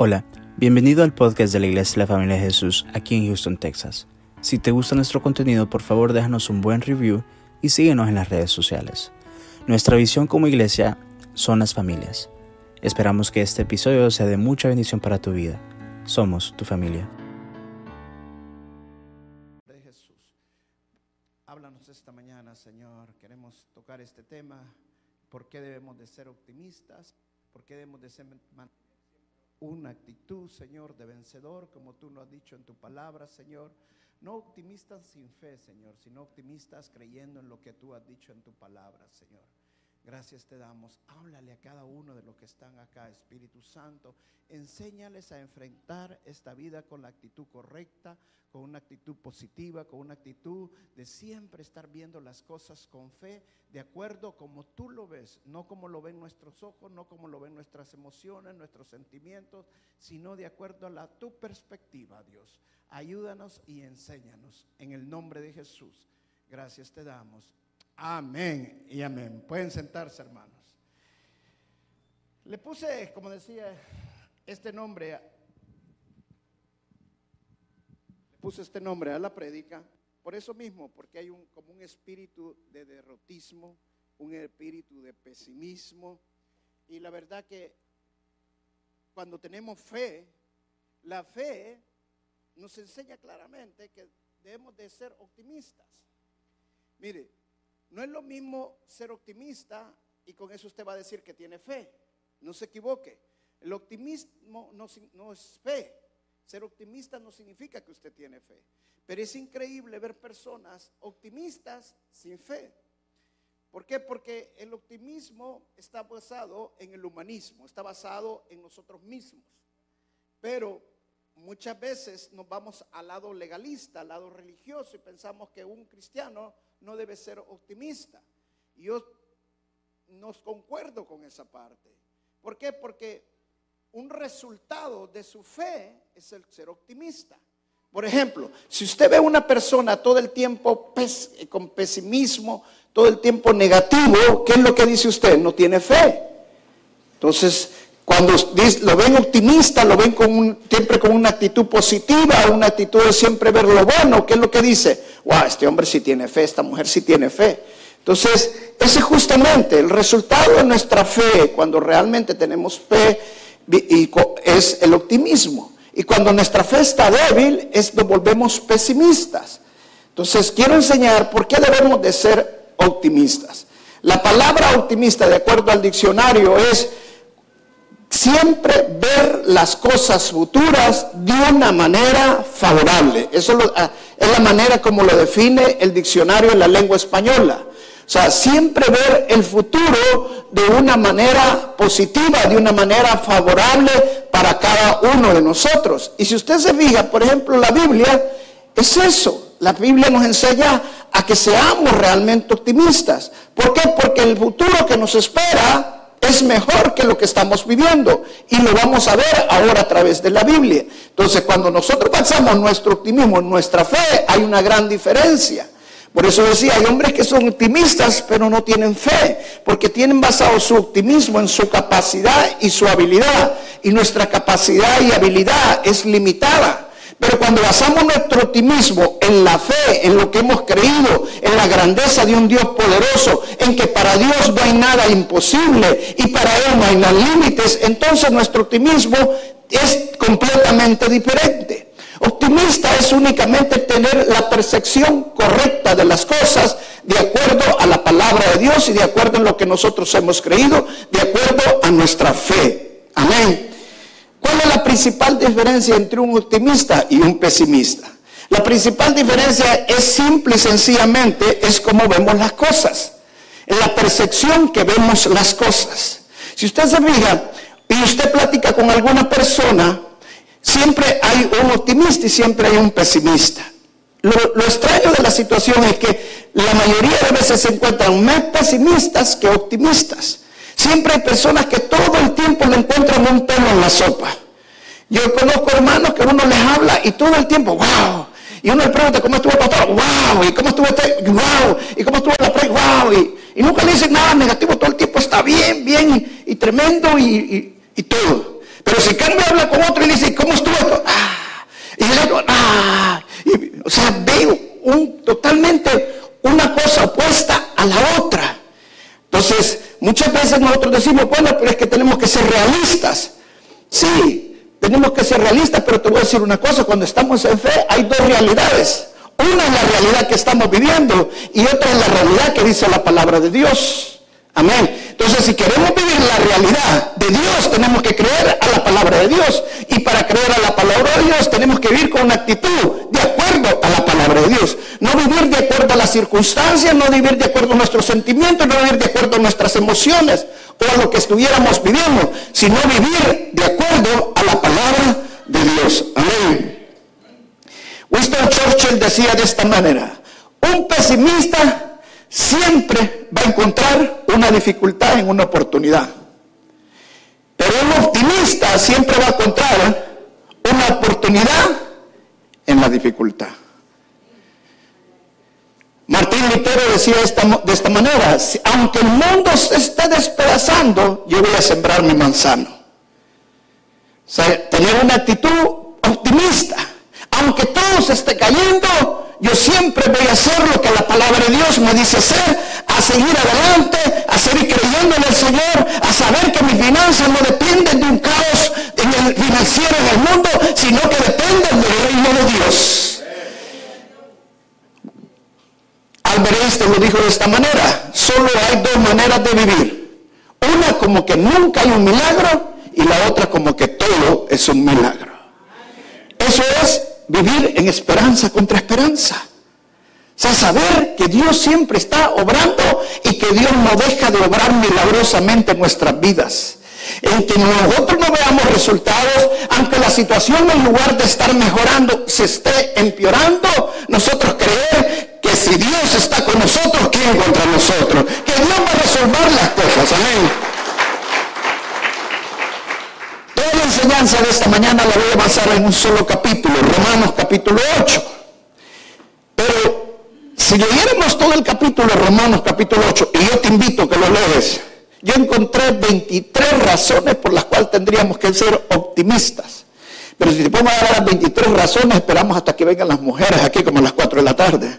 Hola, bienvenido al podcast de la Iglesia de la Familia de Jesús aquí en Houston, Texas. Si te gusta nuestro contenido, por favor déjanos un buen review y síguenos en las redes sociales. Nuestra visión como iglesia son las familias. Esperamos que este episodio sea de mucha bendición para tu vida. Somos tu familia. de Jesús. Háblanos esta mañana, Señor. Queremos tocar este tema. ¿Por qué debemos de ser optimistas? ¿Por qué debemos de ser una actitud, Señor, de vencedor, como tú lo has dicho en tu palabra, Señor? No optimistas sin fe, Señor, sino optimistas creyendo en lo que tú has dicho en tu palabra, Señor. Gracias te damos. Háblale a cada uno de los que están acá, Espíritu Santo. Enséñales a enfrentar esta vida con la actitud correcta, con una actitud positiva, con una actitud de siempre estar viendo las cosas con fe, de acuerdo como tú lo ves, no como lo ven nuestros ojos, no como lo ven nuestras emociones, nuestros sentimientos, sino de acuerdo a la tu perspectiva, Dios. Ayúdanos y enséñanos en el nombre de Jesús. Gracias te damos. Amén y amén. Pueden sentarse, hermanos. Le puse, como decía, este nombre, le puse este nombre a la prédica, por eso mismo, porque hay un, como un espíritu de derrotismo, un espíritu de pesimismo, y la verdad que cuando tenemos fe, la fe nos enseña claramente que debemos de ser optimistas. Mire, no es lo mismo ser optimista y con eso usted va a decir que tiene fe. No se equivoque. El optimismo no, es fe. Ser optimista no significa que usted tiene fe. Pero es increíble ver personas optimistas sin fe. ¿Por qué? Porque el optimismo está basado en el humanismo, está basado en nosotros mismos. Pero muchas veces nos vamos al lado legalista, al lado religioso y pensamos que un cristiano no debe ser optimista. Y yo no concuerdo con esa parte. ¿Por qué? Porque un resultado de su fe es el ser optimista. Por ejemplo, si usted ve a una persona todo el tiempo con pesimismo, todo el tiempo negativo, ¿qué es lo que dice usted? No tiene fe. Entonces, cuando lo ven optimista, lo ven con un- siempre con una actitud positiva, una actitud de siempre ver lo bueno, ¿qué es lo que dice? Wow, este hombre sí tiene fe, esta mujer sí tiene fe. Entonces, ese es justamente el resultado de nuestra fe, cuando realmente tenemos fe, es el optimismo. Y cuando nuestra fe está débil, es, nos volvemos pesimistas. Entonces, quiero enseñar por qué debemos de ser optimistas. La palabra optimista, de acuerdo al diccionario, es siempre ver las cosas futuras de una manera favorable. Eso ah, es la manera como lo define el diccionario en la lengua española. O sea, siempre ver el futuro de una manera positiva, de una manera favorable para cada uno de nosotros. Y si usted se fija, por ejemplo, la Biblia es eso. La Biblia nos enseña a que seamos realmente optimistas. ¿Por qué? Porque el futuro que nos espera es mejor que lo que estamos viviendo. Y lo vamos a ver ahora a través de la Biblia. Entonces, cuando nosotros basamos nuestro optimismo en nuestra fe, hay una gran diferencia. Por eso decía, hay hombres que son optimistas, pero no tienen fe, porque tienen basado su optimismo en su capacidad y su habilidad. Y nuestra capacidad y habilidad es limitada. Pero cuando basamos nuestro optimismo en la fe, en lo que hemos creído, en la grandeza de un Dios poderoso, en que para Dios no hay nada imposible y para Él no hay nada límites, entonces nuestro optimismo es completamente diferente. Optimista es únicamente tener la percepción correcta de las cosas de acuerdo a la palabra de Dios y de acuerdo en lo que nosotros hemos creído, de acuerdo a nuestra fe. Amén. ¿Cuál es la principal diferencia entre un optimista y un pesimista? La principal diferencia es simple y sencillamente es cómo vemos las cosas, en la percepción que vemos las cosas. Si usted se fija y usted platica con alguna persona, siempre hay un optimista y siempre hay un pesimista. Lo, lo extraño de la situación es que la mayoría de veces se encuentran más pesimistas que optimistas. Siempre hay personas que todo el tiempo le encuentran un pelo en la sopa. Yo conozco hermanos que uno les habla y todo el tiempo, wow. Y uno le pregunta, ¿cómo estuvo el pastor? ¡Wow! ¿Y cómo estuvo este? ¡Wow! ¿Y cómo estuvo la pre? ¡Wow! Y, y nunca le dicen nada negativo, todo el tiempo está bien, bien y, tremendo y, y- todo. Pero si cambia habla con otro y dice, ¿cómo estuvo esto? Ah, y luego, ah, o sea, veo un, totalmente una cosa opuesta a la otra. Entonces, muchas veces nosotros decimos, bueno, pero es que tenemos que ser realistas. Sí, tenemos que ser realistas, pero te voy a decir una cosa, cuando estamos en fe hay dos realidades. Una es la realidad que estamos viviendo y otra es la realidad que dice la palabra de Dios. Amén. Entonces, si queremos vivir la realidad de Dios, tenemos que creer a la palabra de Dios. Y para creer a la palabra de Dios, tenemos que vivir con una actitud de acuerdo a la palabra de Dios. No vivir de acuerdo a las circunstancias, no vivir de acuerdo a nuestros sentimientos, no vivir de acuerdo a nuestras emociones o a lo que estuviéramos viviendo, sino vivir de acuerdo a la palabra de Dios. Amén. Winston Churchill decía de esta manera, un pesimista siempre va a encontrar una dificultad en una oportunidad. Pero un optimista siempre va a encontrar una oportunidad en la dificultad. Martín Lutero decía de esta manera, aunque el mundo se esté despedazando, yo voy a sembrar mi manzano. O sea, tener una actitud optimista. Aunque todo se esté cayendo, yo siempre voy a hacer lo que la palabra de Dios me dice hacer, a seguir adelante, a seguir creyendo en el Señor, a saber que mis finanzas no dependen de un caos en el financiero en el mundo, sino que dependen del reino de Dios. Albert Einstein lo dijo de esta manera, solo hay dos maneras de vivir. Una como que nunca hay un milagro y la otra como que todo es un milagro. Eso es vivir en esperanza contra esperanza. O sea, saber que Dios siempre está obrando y que Dios no deja de obrar milagrosamente en nuestras vidas. En que nosotros no veamos resultados, aunque la situación en lugar de estar mejorando se esté empeorando, nosotros creer que si Dios está con nosotros, ¿quién contra nosotros? Que Dios va a resolver las cosas. Amén. Toda la enseñanza de esta mañana la voy a basar en un solo capítulo, Romanos capítulo 8. Pero si leyéramos todo el capítulo Romanos capítulo 8, y yo te invito a que lo lees, yo encontré 23 razones por las cuales tendríamos que ser optimistas. Pero si te pongo a dar las 23 razones, esperamos hasta que vengan las mujeres aquí como a las 4 de la tarde.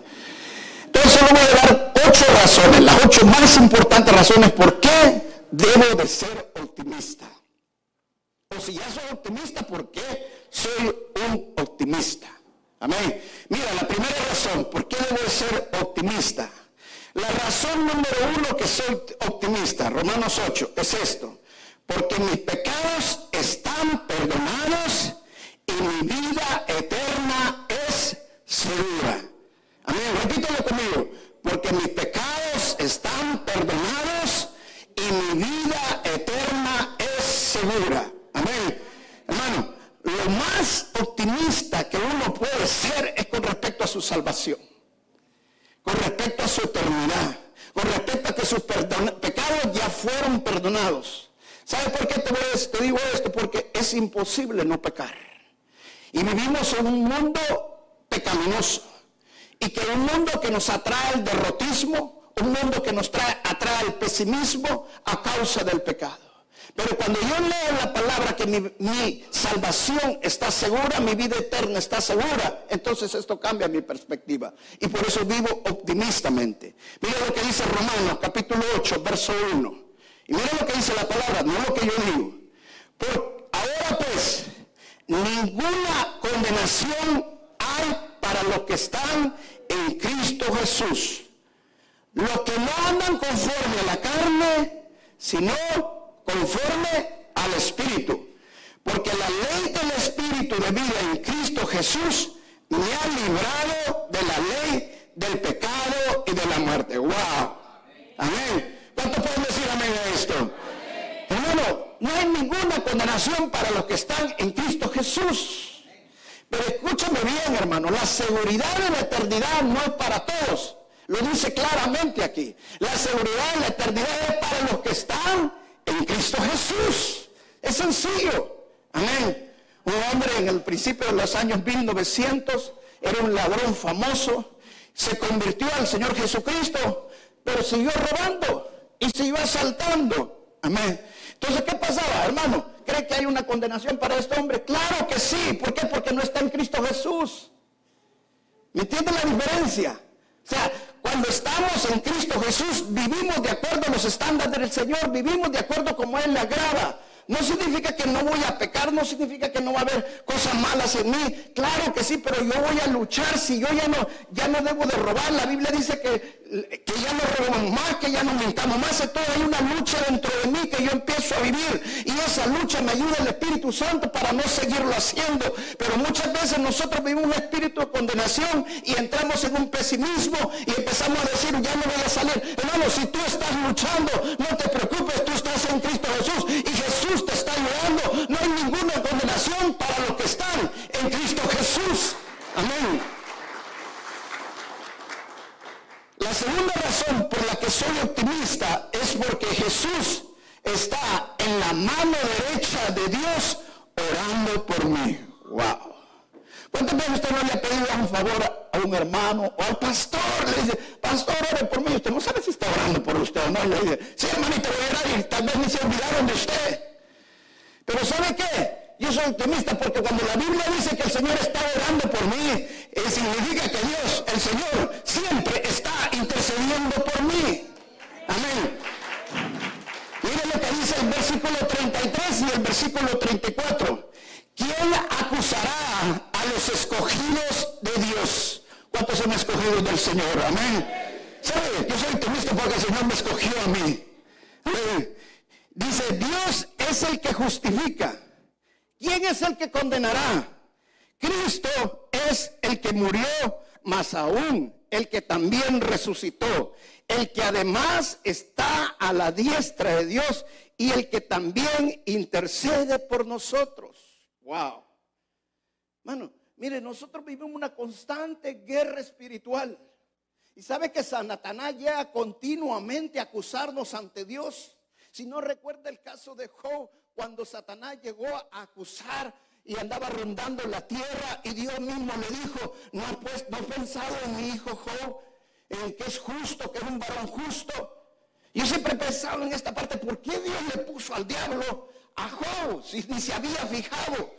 Entonces solo voy a dar 8 razones, las 8 más importantes razones por qué debo de ser optimista. O si ya soy optimista, ¿por qué soy un optimista? Amén. Mira, la primera razón, ¿por qué debo ser optimista? La razón número uno que soy optimista, Romanos 8, es esto. Porque mis pecados están perdonados y mi vida eterna es segura. Amén. Repítelo conmigo. Porque mis pecados están perdonados y mi vida eterna es segura. Amén. Hermano, lo más optimista que uno puede ser es con respecto a su salvación, con respecto a su eternidad, con respecto a que sus pecados ya fueron perdonados. ¿Sabe por qué te, te digo esto? Porque es imposible no pecar. Y vivimos en un mundo pecaminoso. Y que un mundo que nos atrae el derrotismo, un mundo que nos trae, atrae el pesimismo a causa del pecado. Pero cuando yo leo la palabra que mi, salvación está segura, mi vida eterna está segura, entonces esto cambia mi perspectiva. Y por eso vivo optimistamente. Mira lo que dice Romanos capítulo 8, verso 1. Y mira lo que dice la palabra, no lo que yo digo. Ahora pues, ninguna condenación hay para los que están en Cristo Jesús. Los que no andan conforme a la carne, sino conforme al Espíritu. Porque la ley del Espíritu de vida en Cristo Jesús me ha librado de la ley del pecado y de la muerte. ¡Wow! Amén. ¿Cuánto pueden decir amén a esto? Hermano, no hay ninguna condenación para los que están en Cristo Jesús. Pero escúchame bien, hermano, la seguridad de la eternidad no es para todos. Lo dice claramente aquí. La seguridad de la eternidad es para los que están Cristo Jesús. Es sencillo. Amén. Un hombre en el principio de los años 1900 era un ladrón famoso, se convirtió al Señor Jesucristo, pero siguió robando y iba asaltando. Amén. Entonces, ¿qué pasaba, hermano? Cree que hay una condenación para este hombre? Claro que sí. ¿Por qué? Porque no está en Cristo Jesús. ¿Me entiende la diferencia? O sea, cuando estamos en Cristo Jesús, vivimos de acuerdo a los estándares del Señor, vivimos de acuerdo como Él le agrada. No significa que no voy a pecar, no significa que no va a haber cosas malas en mí. Claro que sí, pero yo voy a luchar si yo ya no, ya no debo de robar. La Biblia dice que, que ya no robamos más, que ya no mentamos más. Entonces hay una lucha dentro de mí que yo empiezo a vivir. Y esa lucha me ayuda el Espíritu Santo para no seguirlo haciendo. Pero muchas veces nosotros vivimos un espíritu de condenación y entramos en un pesimismo y empezamos a decir, ya no voy a salir. Hermano, si tú estás luchando, no te preocupes, tú estás en Cristo Jesús Jesús está ayudando. No hay ninguna condenación para los que están en Cristo Jesús. Amén. La segunda razón por la que soy optimista es porque Jesús está en la mano derecha de Dios orando por mí. Wow. ¿Cuántas veces usted no le ha pedido un favor a un hermano o al pastor? Le dice, pastor, ore por mí. Usted no sabe si está orando por usted o no. Le dice, sí, hermanito, voy a orar tal vez ni se olvidaron de usted. Pero ¿sabe qué? Yo soy optimista porque cuando la Biblia dice que el Señor está orando por mí, eh, significa que Dios, el Señor, siempre está intercediendo por mí. Amén. Miren lo que dice el versículo 33 y el versículo 34. ¿Quién acusará a los escogidos de Dios? ¿Cuántos son escogidos del Señor? Amén. ¿Sabe? Yo soy optimista porque el Señor me escogió a mí. Amén. Dice, Dios es el que justifica. ¿Quién es el que condenará? Cristo es el que murió, más aún el que también resucitó, el que además está a la diestra de Dios y el que también intercede por nosotros. Wow. Mano, mire, nosotros vivimos una constante guerra espiritual. Y sabe que Satanás llega continuamente a acusarnos ante Dios. Si no recuerda el caso de Job, cuando Satanás llegó a acusar y andaba rondando la tierra y Dios mismo le dijo, no has, pues, no pensado en mi hijo Job, en que es justo, que es un varón justo. Yo siempre he pensado en esta parte, ¿por qué Dios le puso al diablo a Job si ni se había fijado?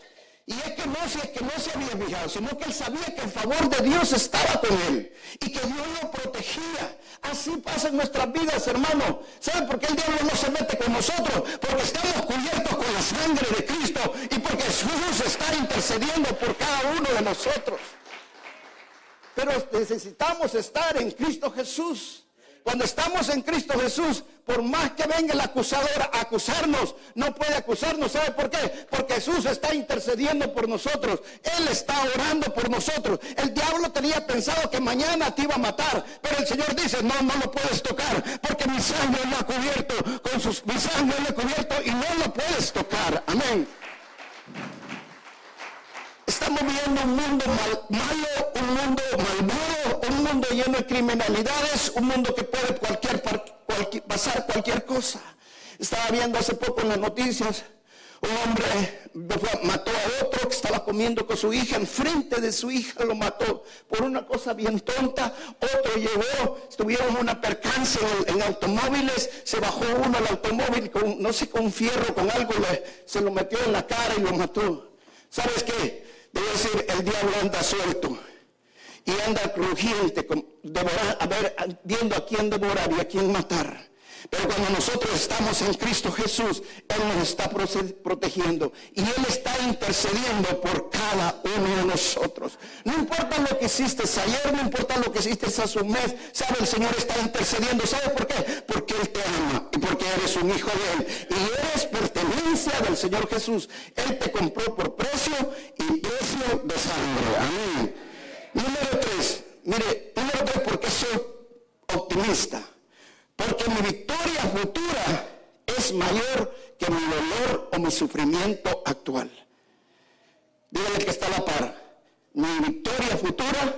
Y es que no, es que no se había fijado, sino que él sabía que el favor de Dios estaba con él y que Dios lo protegía. Así pasa en nuestras vidas, hermano. ¿Saben por qué el diablo no se mete con nosotros? Porque estamos cubiertos con la sangre de Cristo y porque Jesús está intercediendo por cada uno de nosotros. Pero necesitamos estar en Cristo Jesús. Cuando estamos en Cristo Jesús, por más que venga el acusador a acusarnos, no puede acusarnos. ¿Sabe por qué? Porque Jesús está intercediendo por nosotros. Él está orando por nosotros. El diablo tenía pensado que mañana te iba a matar, pero el Señor dice, no, no lo puedes tocar, porque mi sangre lo ha cubierto, con sus, mi sangre lo ha cubierto y no lo puedes tocar. Amén. Estamos viviendo un mundo malo, un mundo malvado, un mundo lleno de criminalidades, un mundo que puede cualquier, pasar cualquier cosa. Estaba viendo hace poco en las noticias, un hombre mató a otro que estaba comiendo con su hija, enfrente de su hija lo mató por una cosa bien tonta. Otro llegó, estuvieron en una percance en, automóviles, se bajó uno al automóvil con, no sé, con fierro, con algo, se lo metió en la cara y lo mató. ¿Sabes qué? Debe decir, el diablo anda suelto y anda crujiente, a ver, viendo a quién devorar y a quién matar. Pero cuando nosotros estamos en Cristo Jesús, Él nos está protegiendo y Él está intercediendo por cada uno de nosotros. No importa lo que hiciste ayer, no importa lo que hiciste hace un mes, sabe, el Señor está intercediendo. ¿Sabe por qué? Porque Él te ama y porque eres un hijo de Él y eres pertenencia del Señor Jesús. Él te compró por precio y de sangre. Amén. Número tres, mire, número tres, porque soy optimista. Porque mi victoria futura es mayor que mi dolor o mi sufrimiento actual. Dígale que está a la par. Mi victoria futura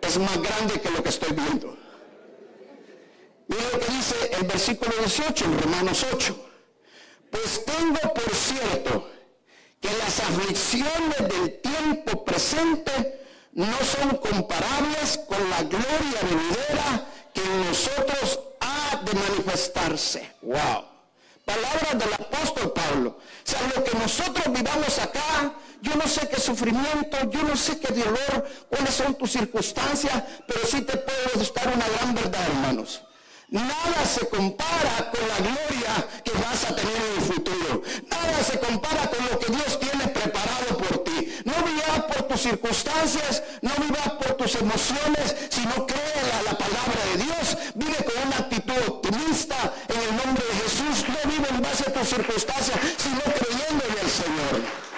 es más grande que lo que estoy viendo. Mira lo que dice el versículo 18 en Romanos 8. Pues tengo por cierto que las aflicciones del tiempo presente no son comparables con la gloria venidera que en nosotros de manifestarse. Wow. Palabras del apóstol Pablo. O sea, lo que nosotros vivamos acá, yo no sé qué sufrimiento, yo no sé qué dolor, cuáles son tus circunstancias, pero sí te puedo estar una gran verdad, hermanos. Nada se compara con la gloria que vas a tener en el futuro. Nada se compara con lo que Dios tiene preparado por ti. No vivas por tus circunstancias, no vivas por tus emociones, sino cree la, la palabra de Dios. Vive con una actitud optimista en el nombre de Jesús. No vive en base a tus circunstancias, sino creyendo en el Señor.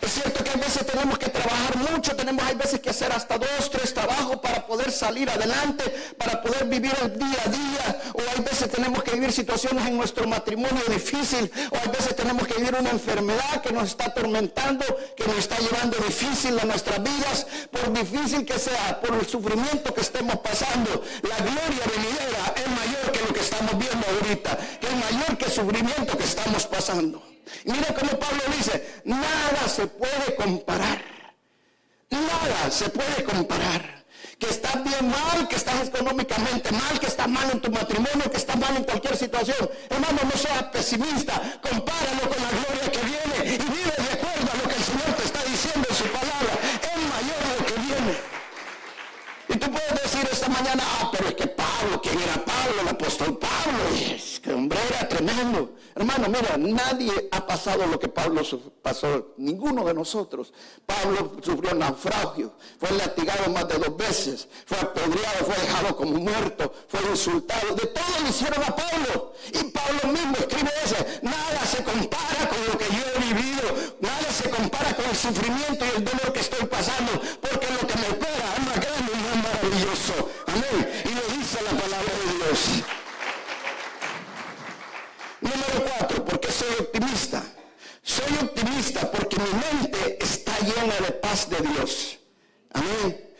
Es cierto que a veces tenemos que trabajar mucho, tenemos hay veces que hacer hasta dos, tres trabajos para poder salir adelante, para poder vivir el día a día, o hay veces tenemos que vivir situaciones en nuestro matrimonio difícil, o hay veces tenemos que vivir una enfermedad que nos está atormentando, que nos está llevando difícil a nuestras vidas, por difícil que sea, por el sufrimiento que estemos pasando, la gloria venidera es mayor que lo que estamos viendo ahorita, es mayor que el sufrimiento que estamos pasando. Mira cómo Pablo dice, nada se puede comparar. Nada se puede comparar. Que estás bien mal, que estás económicamente mal, que estás mal en tu matrimonio, que estás mal en cualquier situación. Hermano, no seas pesimista. Compáralo con la gloria que viene y vive de acuerdo a lo que el Señor te está diciendo en su palabra. Es mayor lo que viene. Y tú puedes decir esta mañana, ah, pero es que Pablo, ¿quién era Pablo? El apóstol Pablo. Es que hombre era tremendo. Hermano, mira, nadie ha pasado lo que Pablo pasó, ninguno de nosotros. Pablo sufrió naufragio, fue latigado más de dos veces, fue apedreado, fue dejado como muerto, fue insultado. De todo le hicieron a Pablo. Y Pablo mismo escribe eso. Nada se compara con lo que yo he vivido, nada se compara con el sufrimiento y el dolor que estoy pasando, porque lo que me espera es más grande y más maravilloso. Amén. Y lo dice la palabra de Dios. Número cuatro, porque soy optimista. Soy porque mi mente está llena de paz de Dios. Amén.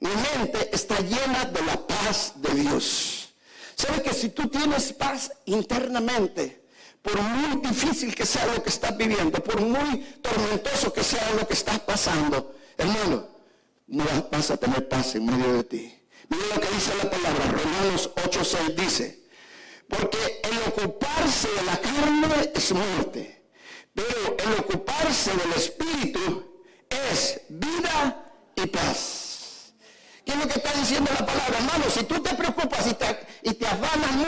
Mi mente está llena de la paz de Dios. ¿Sabe que si tú tienes paz internamente, por muy difícil que sea lo que estás viviendo, por muy tormentoso que sea lo que estás pasando, hermano, no vas a tener paz en medio de ti. Mira lo que dice la palabra, Romanos 8:6 dice, porque el ocuparse de la carne es muerte, pero el ocuparse del espíritu es vida y paz. ¿Qué es lo que está diciendo la palabra? Hermano, si tú te preocupas y te, y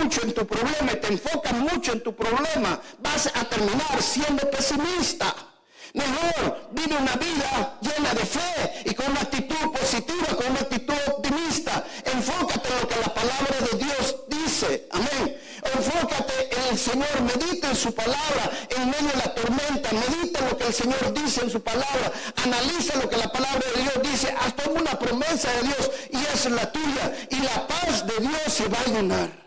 mucho en tu problema y te enfocas mucho en tu problema, vas a terminar siendo pesimista. Mejor vive una vida llena de fe y con una actitud positiva, con una actitud optimista. Enfócate en lo que la palabra de Señor, medita en su palabra en medio de la tormenta, medita lo que el Señor dice en su palabra, analiza lo que la palabra de Dios dice, haz una promesa de Dios y es la tuya y la paz de Dios se va a llenar.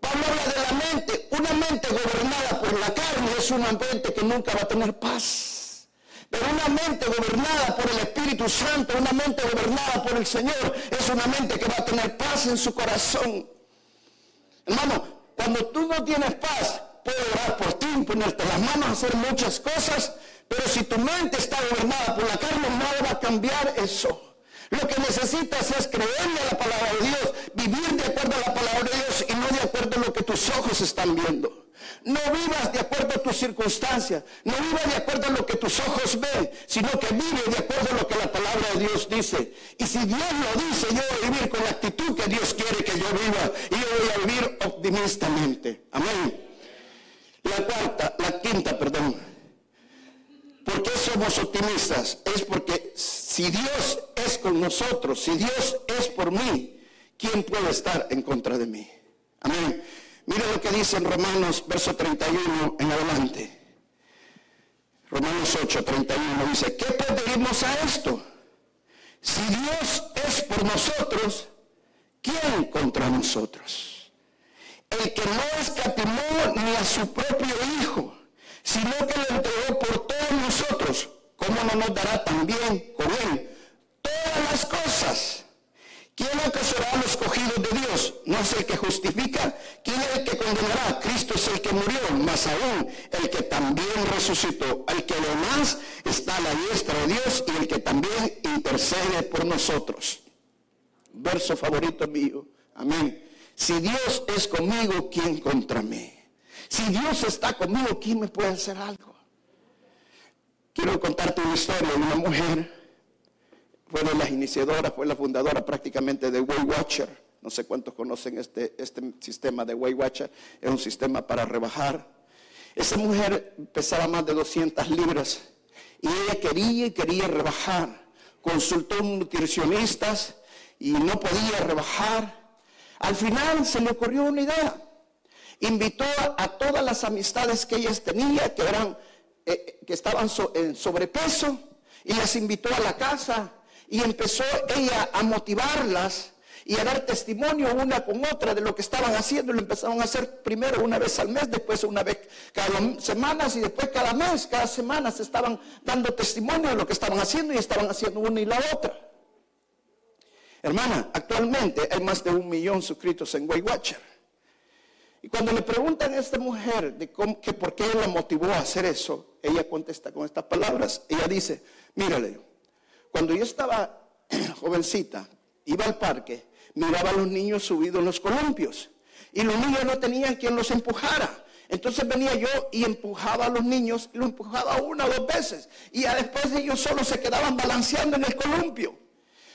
Pablo de la mente. Una mente gobernada por la carne es una mente que nunca va a tener paz. Pero una mente gobernada por el Espíritu Santo, una mente gobernada por el Señor, es una mente que va a tener paz en su corazón. Hermano, cuando tú no tienes paz, puedo orar por ti, ponerte las manos, hacer muchas cosas, pero si tu mente está gobernada por la carne, nada va a cambiar eso. Lo que necesitas es creerle a la palabra de Dios, vivir de acuerdo a la palabra de Dios tus ojos están viendo. No vivas de acuerdo a tus circunstancias, no vivas de acuerdo a lo que tus ojos ven, sino que vive de acuerdo a lo que la palabra de Dios dice. Y si Dios lo dice, yo voy a vivir con la actitud que Dios quiere que yo viva y yo voy a vivir optimistamente. Amén. La cuarta, la quinta, perdón. ¿Por qué somos optimistas? Es porque si Dios es con nosotros, si Dios es por mí, ¿quién puede estar en contra de mí? Amén. Mira lo que dice en Romanos, verso 31 en adelante. Romanos 8, 31 dice, ¿qué podemos a esto? Si Dios es por nosotros, ¿quién contra nosotros? El que no escatimó ni a su propio Hijo, sino que lo entregó por todos nosotros, ¿cómo no nos dará también con él todas las cosas? ¿Quién acusará a los escogidos de Dios? No es el que justifica. ¿Quién es el que condenará? Cristo es el que murió, más aún el que también resucitó. El que además está a la diestra de Dios y el que también intercede por nosotros. Verso favorito mío. Amén. Si Dios es conmigo, ¿quién contra mí? Si Dios está conmigo, ¿quién me puede hacer algo? Quiero contarte una historia de una mujer, fue de las iniciadoras, fue la fundadora prácticamente de Weight Watcher. No sé cuántos conocen este, este sistema de Weight Watcher, es un sistema para rebajar. Esa mujer pesaba más de 200 libras y ella quería y quería rebajar. Consultó a nutricionistas y no podía rebajar. Al final se le ocurrió una idea. Invitó a todas las amistades que ella tenía, que, eran, eh, que estaban en sobrepeso, y las invitó a la casa y empezó ella a motivarlas y a dar testimonio una con otra de lo que estaban haciendo. Lo empezaron a hacer primero una vez al mes, después una vez cada semanas y después cada mes, cada semana se estaban dando testimonio de lo que estaban haciendo y estaban haciendo una y la otra. Hermana, actualmente hay más de un millón suscritos en Weight Watcher. Y cuando le preguntan a esta mujer de que por qué la motivó a hacer eso, ella contesta con estas palabras. Ella dice, mírale, cuando yo estaba jovencita, iba al parque, miraba a los niños subidos en los columpios y los niños no tenían quien los empujara. Entonces venía yo y empujaba a los niños, lo empujaba una o dos veces y después ellos solo se quedaban balanceando en el columpio.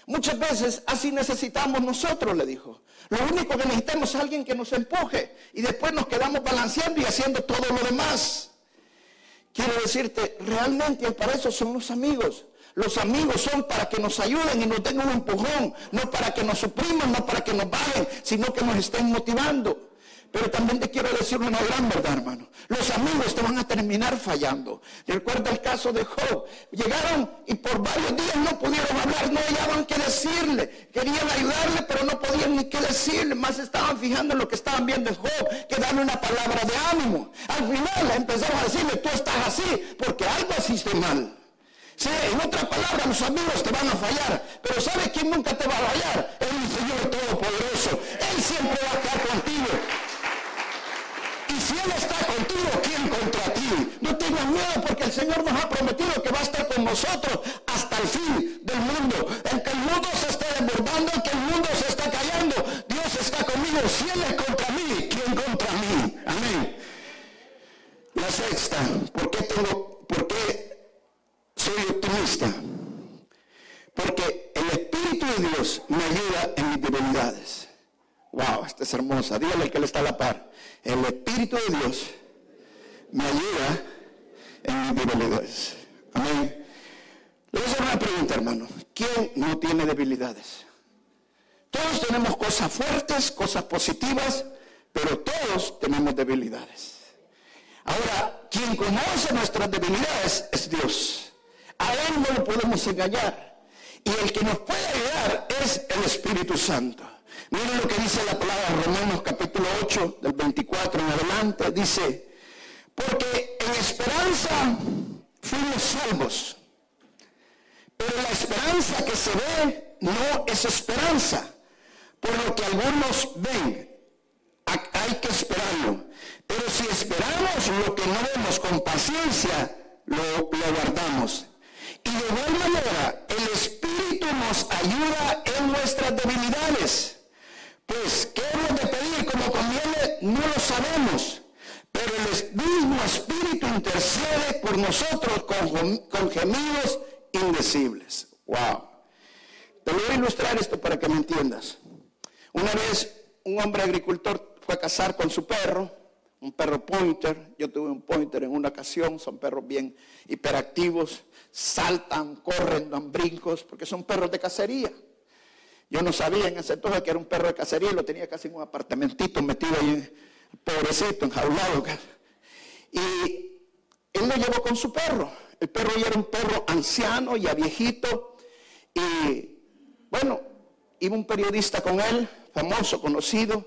Muchas veces así necesitamos nosotros, le dijo. Lo único que necesitamos es alguien que nos empuje y después nos quedamos balanceando y haciendo todo lo demás. Quiero decirte, realmente para eso son los amigos. Los amigos son para que nos ayuden y nos den un empujón, no para que nos supriman, no para que nos bajen, sino que nos estén motivando. Pero también te quiero decir una gran verdad, hermano. Los amigos te van a terminar fallando. Recuerda el caso de Job. Llegaron y por varios días no pudieron hablar, no hallaban qué decirle. Querían ayudarle, pero no podían ni qué decirle. Más estaban fijando en lo que estaban viendo Job, que darle una palabra de ánimo. Al final empezaron a decirle, tú estás así, porque algo hiciste mal. Sí, en otras palabras, los amigos te van a fallar. Pero ¿sabes quién nunca te va a fallar? El Señor Todopoderoso. Él siempre va a estar contigo. Y si Él está contigo, ¿quién contra ti? No tengas miedo porque el Señor nos ha prometido que va a estar con nosotros hasta el fin del mundo. Aunque el mundo se esté desbordando, aunque el mundo se está callando, Dios está conmigo. Si Él es contra mí, ¿quién contra mí? Amén. La sexta, ¿por qué tengo, por qué soy optimista? Porque el Espíritu de Dios me ayuda en mis debilidades. Wow, esta es hermosa. Dígale que le está a la par. El Espíritu de Dios me ayuda en mis debilidades. Amén. Le voy a hacer una pregunta, hermano. ¿Quién no tiene debilidades? Todos tenemos cosas fuertes, cosas positivas, pero todos tenemos debilidades. Ahora, quien conoce nuestras debilidades es Dios. A Él no lo podemos engañar. Y el que nos puede ayudar es el Espíritu Santo. Miren lo que dice la palabra Romanos capítulo 8 del 24 en adelante. Dice, porque en esperanza fuimos salvos. Pero la esperanza que se ve no es esperanza. Por lo que algunos ven, hay que esperarlo. Pero si esperamos lo que no vemos con paciencia, lo, lo guardamos. Y de igual manera, el Espíritu nos ayuda en nuestras debilidades. Pues, ¿qué hemos de pedir como conviene? No lo sabemos. Pero el mismo Espíritu intercede por nosotros con, con gemidos indecibles. Wow. Te voy a ilustrar esto para que me entiendas. Una vez un hombre agricultor fue a cazar con su perro, un perro pointer. Yo tuve un pointer en una ocasión, son perros bien hiperactivos, saltan, corren, dan brincos, porque son perros de cacería. Yo no sabía en ese entonces que era un perro de cacería lo tenía casi en un apartamentito metido ahí, pobrecito, enjaulado. Y él lo llevó con su perro. El perro ya era un perro anciano, ya viejito. Y bueno, iba un periodista con él, famoso, conocido.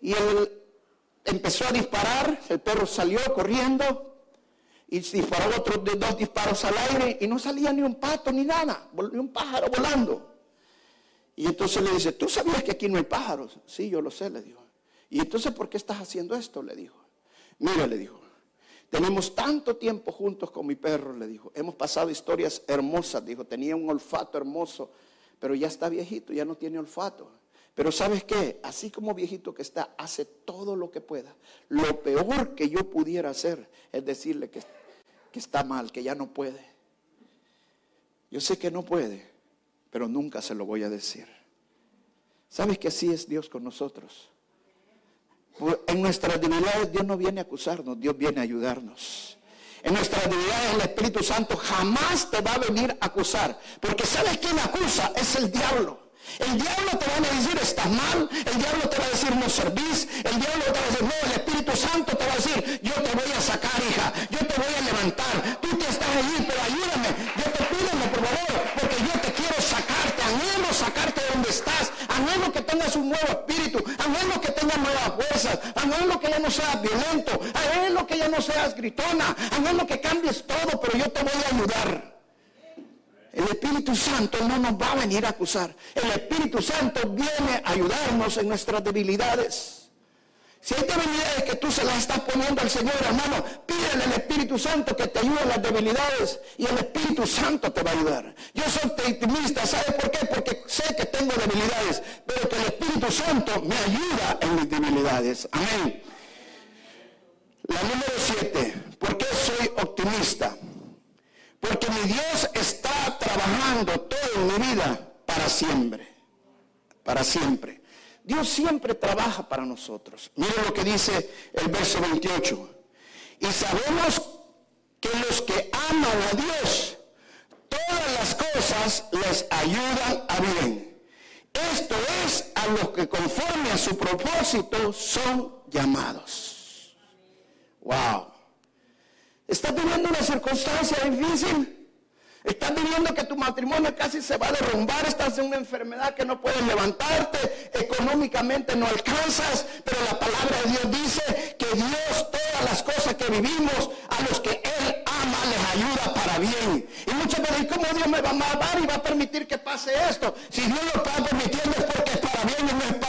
Y él empezó a disparar, el perro salió corriendo y disparó otros dos disparos al aire y no salía ni un pato ni nada, ni un pájaro volando. Y entonces le dice, ¿tú sabías que aquí no hay pájaros? Sí, yo lo sé, le dijo. ¿Y entonces por qué estás haciendo esto? Le dijo. Mira, le dijo, tenemos tanto tiempo juntos con mi perro, le dijo. Hemos pasado historias hermosas, dijo. Tenía un olfato hermoso, pero ya está viejito, ya no tiene olfato. Pero sabes qué, así como viejito que está, hace todo lo que pueda. Lo peor que yo pudiera hacer es decirle que, que está mal, que ya no puede. Yo sé que no puede, pero nunca se lo voy a decir. ¿Sabes que así es Dios con nosotros? En nuestras debilidades Dios no viene a acusarnos, Dios viene a ayudarnos. En nuestras debilidades el Espíritu Santo jamás te va a venir a acusar. Porque ¿sabes quién acusa? Es el diablo. El diablo te va a decir estás mal, el diablo te va a decir no servís, el diablo te va a decir no, el Espíritu Santo te va a decir yo te voy a sacar hija, yo te voy a levantar, tú te estás allí, pero ayúdame, yo te pido por favor, porque yo te quiero sacarte, anhelo sacarte de donde estás, anhelo que tengas un nuevo espíritu, anhelo que tengas nuevas fuerzas, anhelo que ya no seas violento, anhelo que ya no seas gritona, anhelo que cambies todo, pero yo te voy a ayudar. El Espíritu Santo no nos va a venir a acusar. El Espíritu Santo viene a ayudarnos en nuestras debilidades. Si hay debilidades que tú se las estás poniendo al Señor, hermano, pídele al Espíritu Santo que te ayude en las debilidades y el Espíritu Santo te va a ayudar. Yo soy optimista, ¿sabe por qué? Porque sé que tengo debilidades, pero que el Espíritu Santo me ayuda en mis debilidades. Amén. La número siete, ¿por qué soy optimista? Porque mi Dios está trabajando todo en mi vida para siempre. Para siempre. Dios siempre trabaja para nosotros. Miren lo que dice el verso 28. Y sabemos que los que aman a Dios, todas las cosas les ayudan a bien. Esto es a los que conforme a su propósito son llamados. Wow. ¿Estás viviendo una circunstancia difícil? Estás viviendo que tu matrimonio casi se va a derrumbar, estás en una enfermedad que no puedes levantarte, económicamente no alcanzas, pero la palabra de Dios dice que Dios todas las cosas que vivimos a los que Él ama les ayuda para bien. Y muchos me dicen, ¿cómo Dios me va a amar y va a permitir que pase esto? Si Dios lo está permitiendo es porque es para bien no es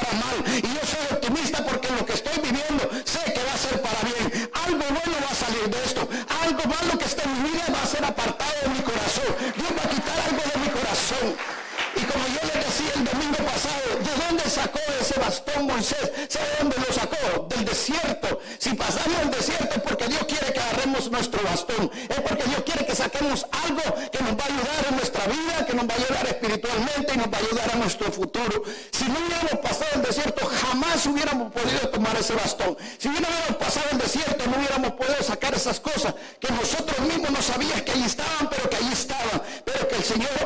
Y como yo le decía el domingo pasado, ¿de dónde sacó ese bastón Moisés? ¿Sabe dónde lo sacó? Del desierto. Si pasamos el desierto es porque Dios quiere que agarremos nuestro bastón. Es porque Dios quiere que saquemos algo que nos va a ayudar en nuestra vida, que nos va a ayudar espiritualmente y nos va a ayudar a nuestro futuro. Si no hubiéramos pasado el desierto, jamás hubiéramos podido tomar ese bastón. Si hubiéramos pasado el desierto, no hubiéramos podido sacar esas cosas que nosotros mismos no sabíamos que ahí estaban, pero que ahí estaban. Pero que el Señor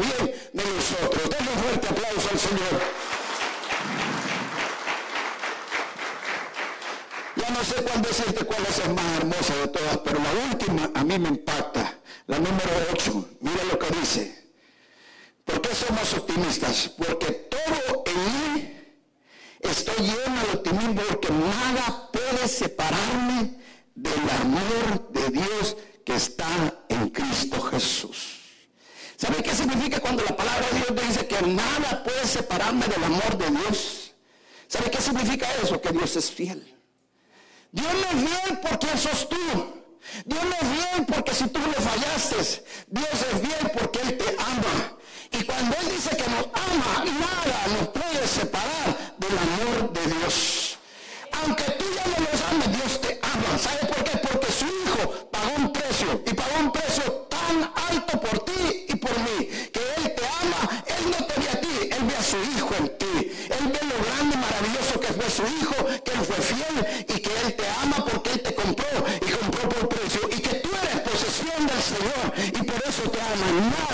bien de nosotros. Denle un fuerte aplauso al Señor. Ya no sé cuál decirte cuál es la más hermosa de todas, pero la última a mí me impacta. La número 8. Por eso te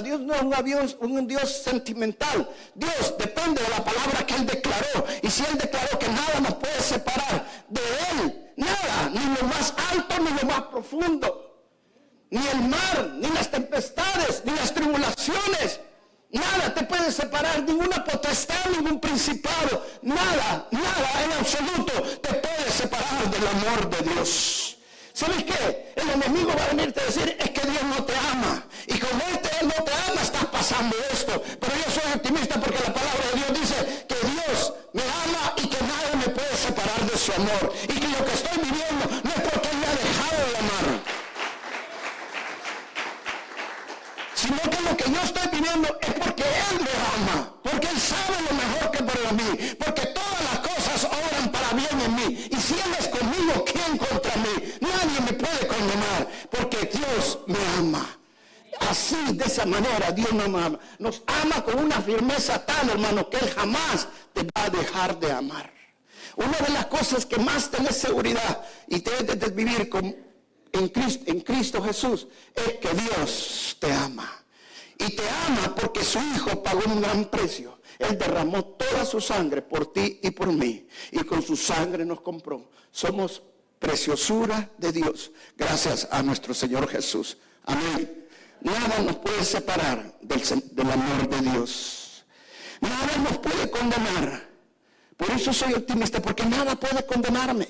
Dios no es un Dios, un Dios sentimental. ¿Sabes qué? El enemigo va a venirte a decir, es que Dios no te ama. Y como este Él no te ama, estás pasando esto. Pero yo soy optimista porque la palabra de Dios dice que Dios me ama y que nada me puede separar de su amor. Y que lo que estoy viviendo no es porque Él me ha dejado de amar. Sino que lo que yo estoy viviendo es porque Él me ama. Porque Él sabe lo mejor De esa manera, Dios nos ama. Nos ama con una firmeza tal, hermano, que Él jamás te va a dejar de amar. Una de las cosas que más tenés seguridad y te de vivir con, en, Cristo, en Cristo Jesús es que Dios te ama. Y te ama porque su Hijo pagó un gran precio. Él derramó toda su sangre por ti y por mí. Y con su sangre nos compró. Somos preciosura de Dios gracias a nuestro Señor Jesús. Amén. Nada nos puede separar del, amor de Dios. Nada nos puede condenar. Por eso soy optimista, porque nada puede condenarme.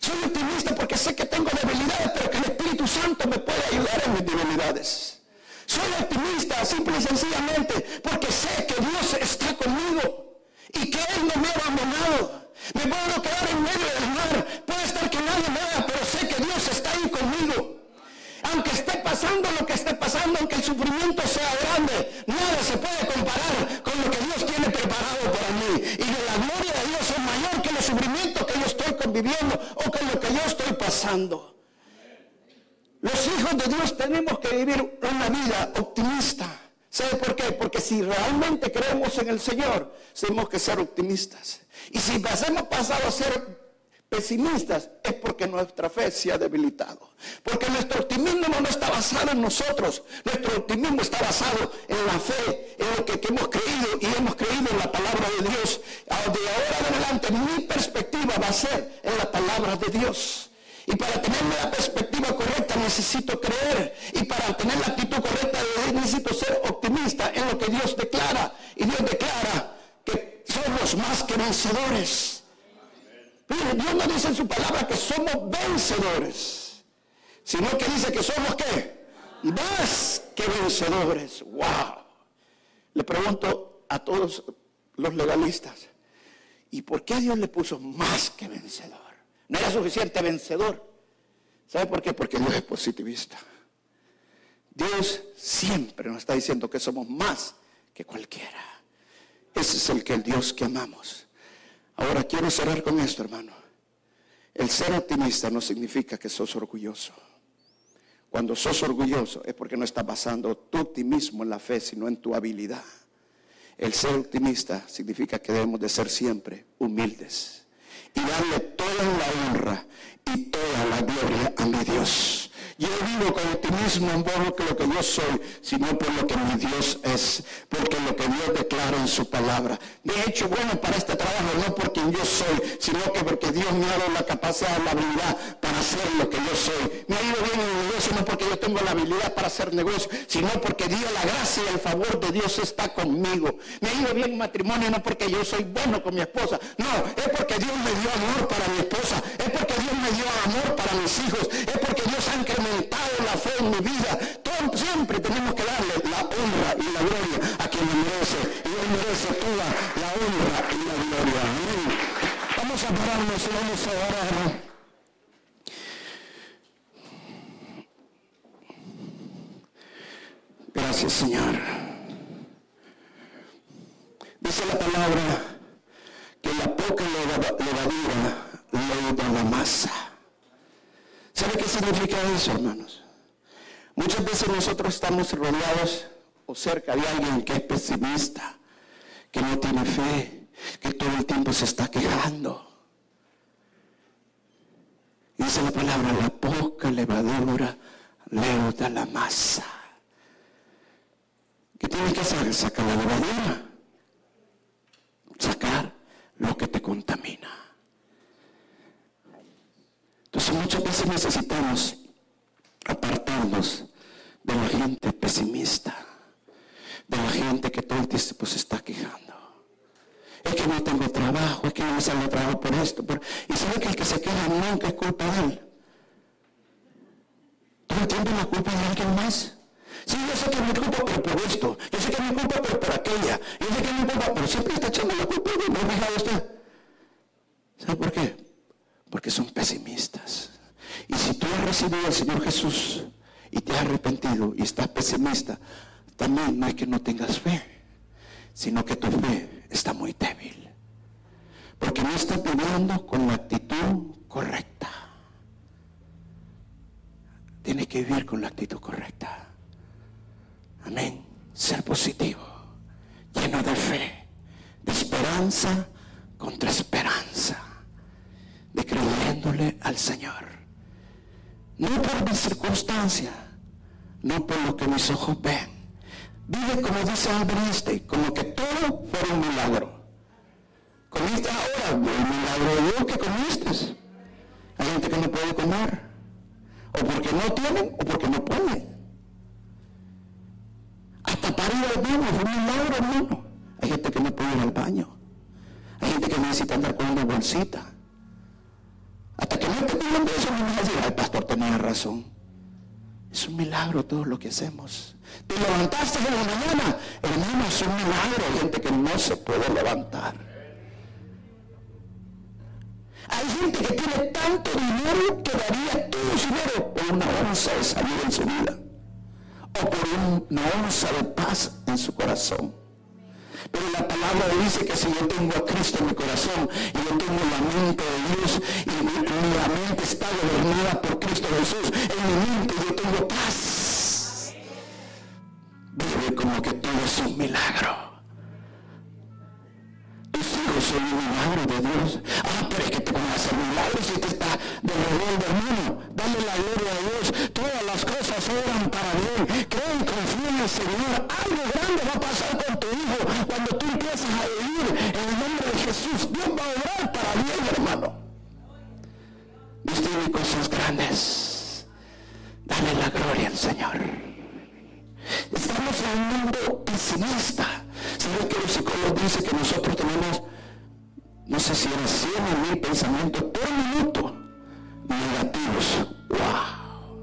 Soy optimista porque sé que tengo debilidades, pero que el Espíritu Santo me puede ayudar en mis debilidades. Soy optimista simple y sencillamente porque sé que Dios está conmigo y que Él no me ha abandonado. Me puedo quedar en medio del mar, puede estar que Aunque esté pasando lo que esté pasando, aunque el sufrimiento sea grande, nada se puede comparar con lo que Dios tiene preparado para mí. Y la gloria de Dios es mayor que los sufrimientos que yo estoy conviviendo o que lo que yo estoy pasando. Los hijos de Dios tenemos que vivir una vida optimista. ¿Sabe por qué? Porque si realmente creemos en el Señor, tenemos que ser optimistas. Y si hemos pasado a ser pesimistas, es porque nuestra fe se ha debilitado. Porque nuestro optimismo no está basado en nosotros. Nuestro optimismo está basado en la fe, en lo que, hemos creído y hemos creído en la palabra de Dios. De ahora en adelante, mi perspectiva va a ser en la palabra de Dios. Y para tener la perspectiva correcta necesito creer. Y para tener la actitud correcta necesito ser optimista en lo que Dios declara. Y Dios declara que somos más que vencedores. Dios no dice en su palabra que somos vencedores, sino que dice que somos qué? Más que vencedores. ¡Wow! Le pregunto a todos los legalistas, ¿y por qué Dios le puso más que vencedor? No era suficiente vencedor. ¿Sabe por qué? Porque Dios es positivista. Dios siempre nos está diciendo que somos más que cualquiera. Ese es el que el Dios que amamos. Ahora quiero cerrar con esto, hermano. El ser optimista no significa que sos orgulloso. Cuando sos orgulloso es porque no estás basando tu optimismo en la fe, sino en tu habilidad. El ser optimista significa que debemos de ser siempre humildes y darle toda la honra y toda la gloria a mi Dios. Yo vivo con optimismo en por lo que yo soy, sino por lo que mi Dios es, porque lo que Dios declara en su palabra. He hecho bueno para este trabajo, no por quien yo soy, sino que porque Dios me ha dado la capacidad, la habilidad para hacer lo que yo soy. Me ha ido bien en el negocio, no porque yo tengo la habilidad para hacer negocio, sino porque Dios, la gracia y el favor de Dios está conmigo. Me ha ido bien en matrimonio, no porque yo soy bueno con mi esposa, no, es porque Dios me dio amor para mi esposa, es porque Dios me dio amor para mis hijos, es porque en mi vida. Todo, siempre tenemos que darle la honra y la gloria a quien lo merece. Y Él merece toda la honra y la gloria. Amén. Vamos a pararnos y vamos a orar. Gracias, Señor. Dice la palabra que la poca levadura leuda la masa. ¿Sabe qué significa eso, hermanos? Muchas veces nosotros estamos rodeados o cerca de alguien que es pesimista, que no tiene fe, que todo el tiempo se está quejando. Dice la palabra, la poca levadura Leo de la masa. ¿Qué tienes que hacer? Sacar la levadura. Sacar lo que te contamina. Entonces muchas veces necesitamos apartarnos de la gente pesimista, de la gente que todo el tiempo se está quejando. Es que no tengo trabajo, es que no me sale trabajo por esto. Y sabe que el que se queja nunca es culpa de él. Todo el tiempo la culpa de alguien más. Sí, yo sé que mi culpa por esto. Yo sé que mi culpa por aquella. Yo sé que mi culpa, pero siempre está echando la culpa de ¿No ha usted? ¿Sabe por qué? Porque son pesimistas. Y si tú has recibido al Señor Jesús y te has arrepentido y estás pesimista, también no es que no tengas fe, sino que tu fe está muy débil. Porque no estás viviendo con la actitud correcta. Tienes que vivir con la actitud correcta. Amén. Ser positivo, lleno de fe, de esperanza contra esperanza, de creyéndole al Señor. No por mi circunstancia, no por lo que mis ojos ven. Vive como dice Albert como que todo fue un milagro. Comiste ahora, el milagro de Dios que comiste. Hay gente que no puede comer. O porque no tienen o porque no pueden. Hasta para ir al baño fue un milagro, hermano. Hay gente que no puede ir al baño. Hay gente que necesita andar con una bolsita. Hasta que no te pidiendo eso, no vas a decir, el pastor tenía razón. Es un milagro todo lo que hacemos. Te levantaste en la mañana, hermano, es un milagro. Hay gente que no se puede levantar. Hay gente que tiene tanto dinero que daría todo su dinero por una onza de salud en su vida. O por una onza de paz en su corazón. Pero la palabra dice que si yo tengo a Cristo en mi corazón y yo tengo la mente de Dios y mi, mente está gobernada por Cristo Jesús, en mi mente tengo paz. Vive como que todo es un milagro. Tus hijos son un milagro de Dios. Ah, pero es que te van a hacer milagros si te está de rebelde, hermano. Dale la gloria a Dios. Todas las cosas obran para bien. Cree y confía en el Señor. Algo grande va a pasar con tu hijo cuando tú empiezas a vivir en el nombre de Jesús. Dios va a obrar para bien, hermano. Dios tiene cosas grandes. Dale la gloria al Señor. Estamos en un mundo pesimista. ¿Sabe que los psicólogos dicen que nosotros tenemos, no sé si eran 100 o 1000 pensamientos por minuto negativos? ¡Wow!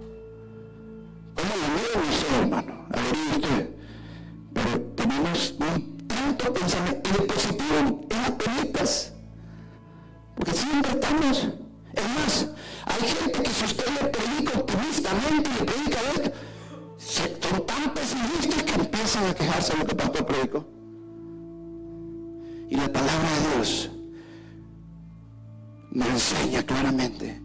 ¿Cómo lo veo eso, hermano? A ver, usted. Pero tenemos un tanto pensamiento de positivo en las pelitas. Porque siempre estamos. Es más, hay gente que si usted le predica optimistamente y le predica esto, son tan pesimistas que empiezan a quejarse de lo que pastor predicó. Y la palabra de Dios nos enseña claramente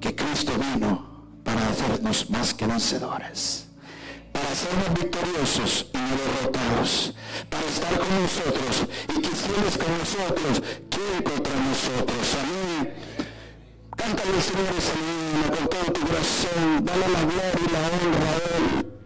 que Cristo vino para hacernos más que vencedores, para hacernos victoriosos y no derrotados, para estar con nosotros y que si con nosotros, ¿quién contra nosotros? Amén. Cántale, Señor, esa con todo tu corazón. Dale la gloria y la honra a Él.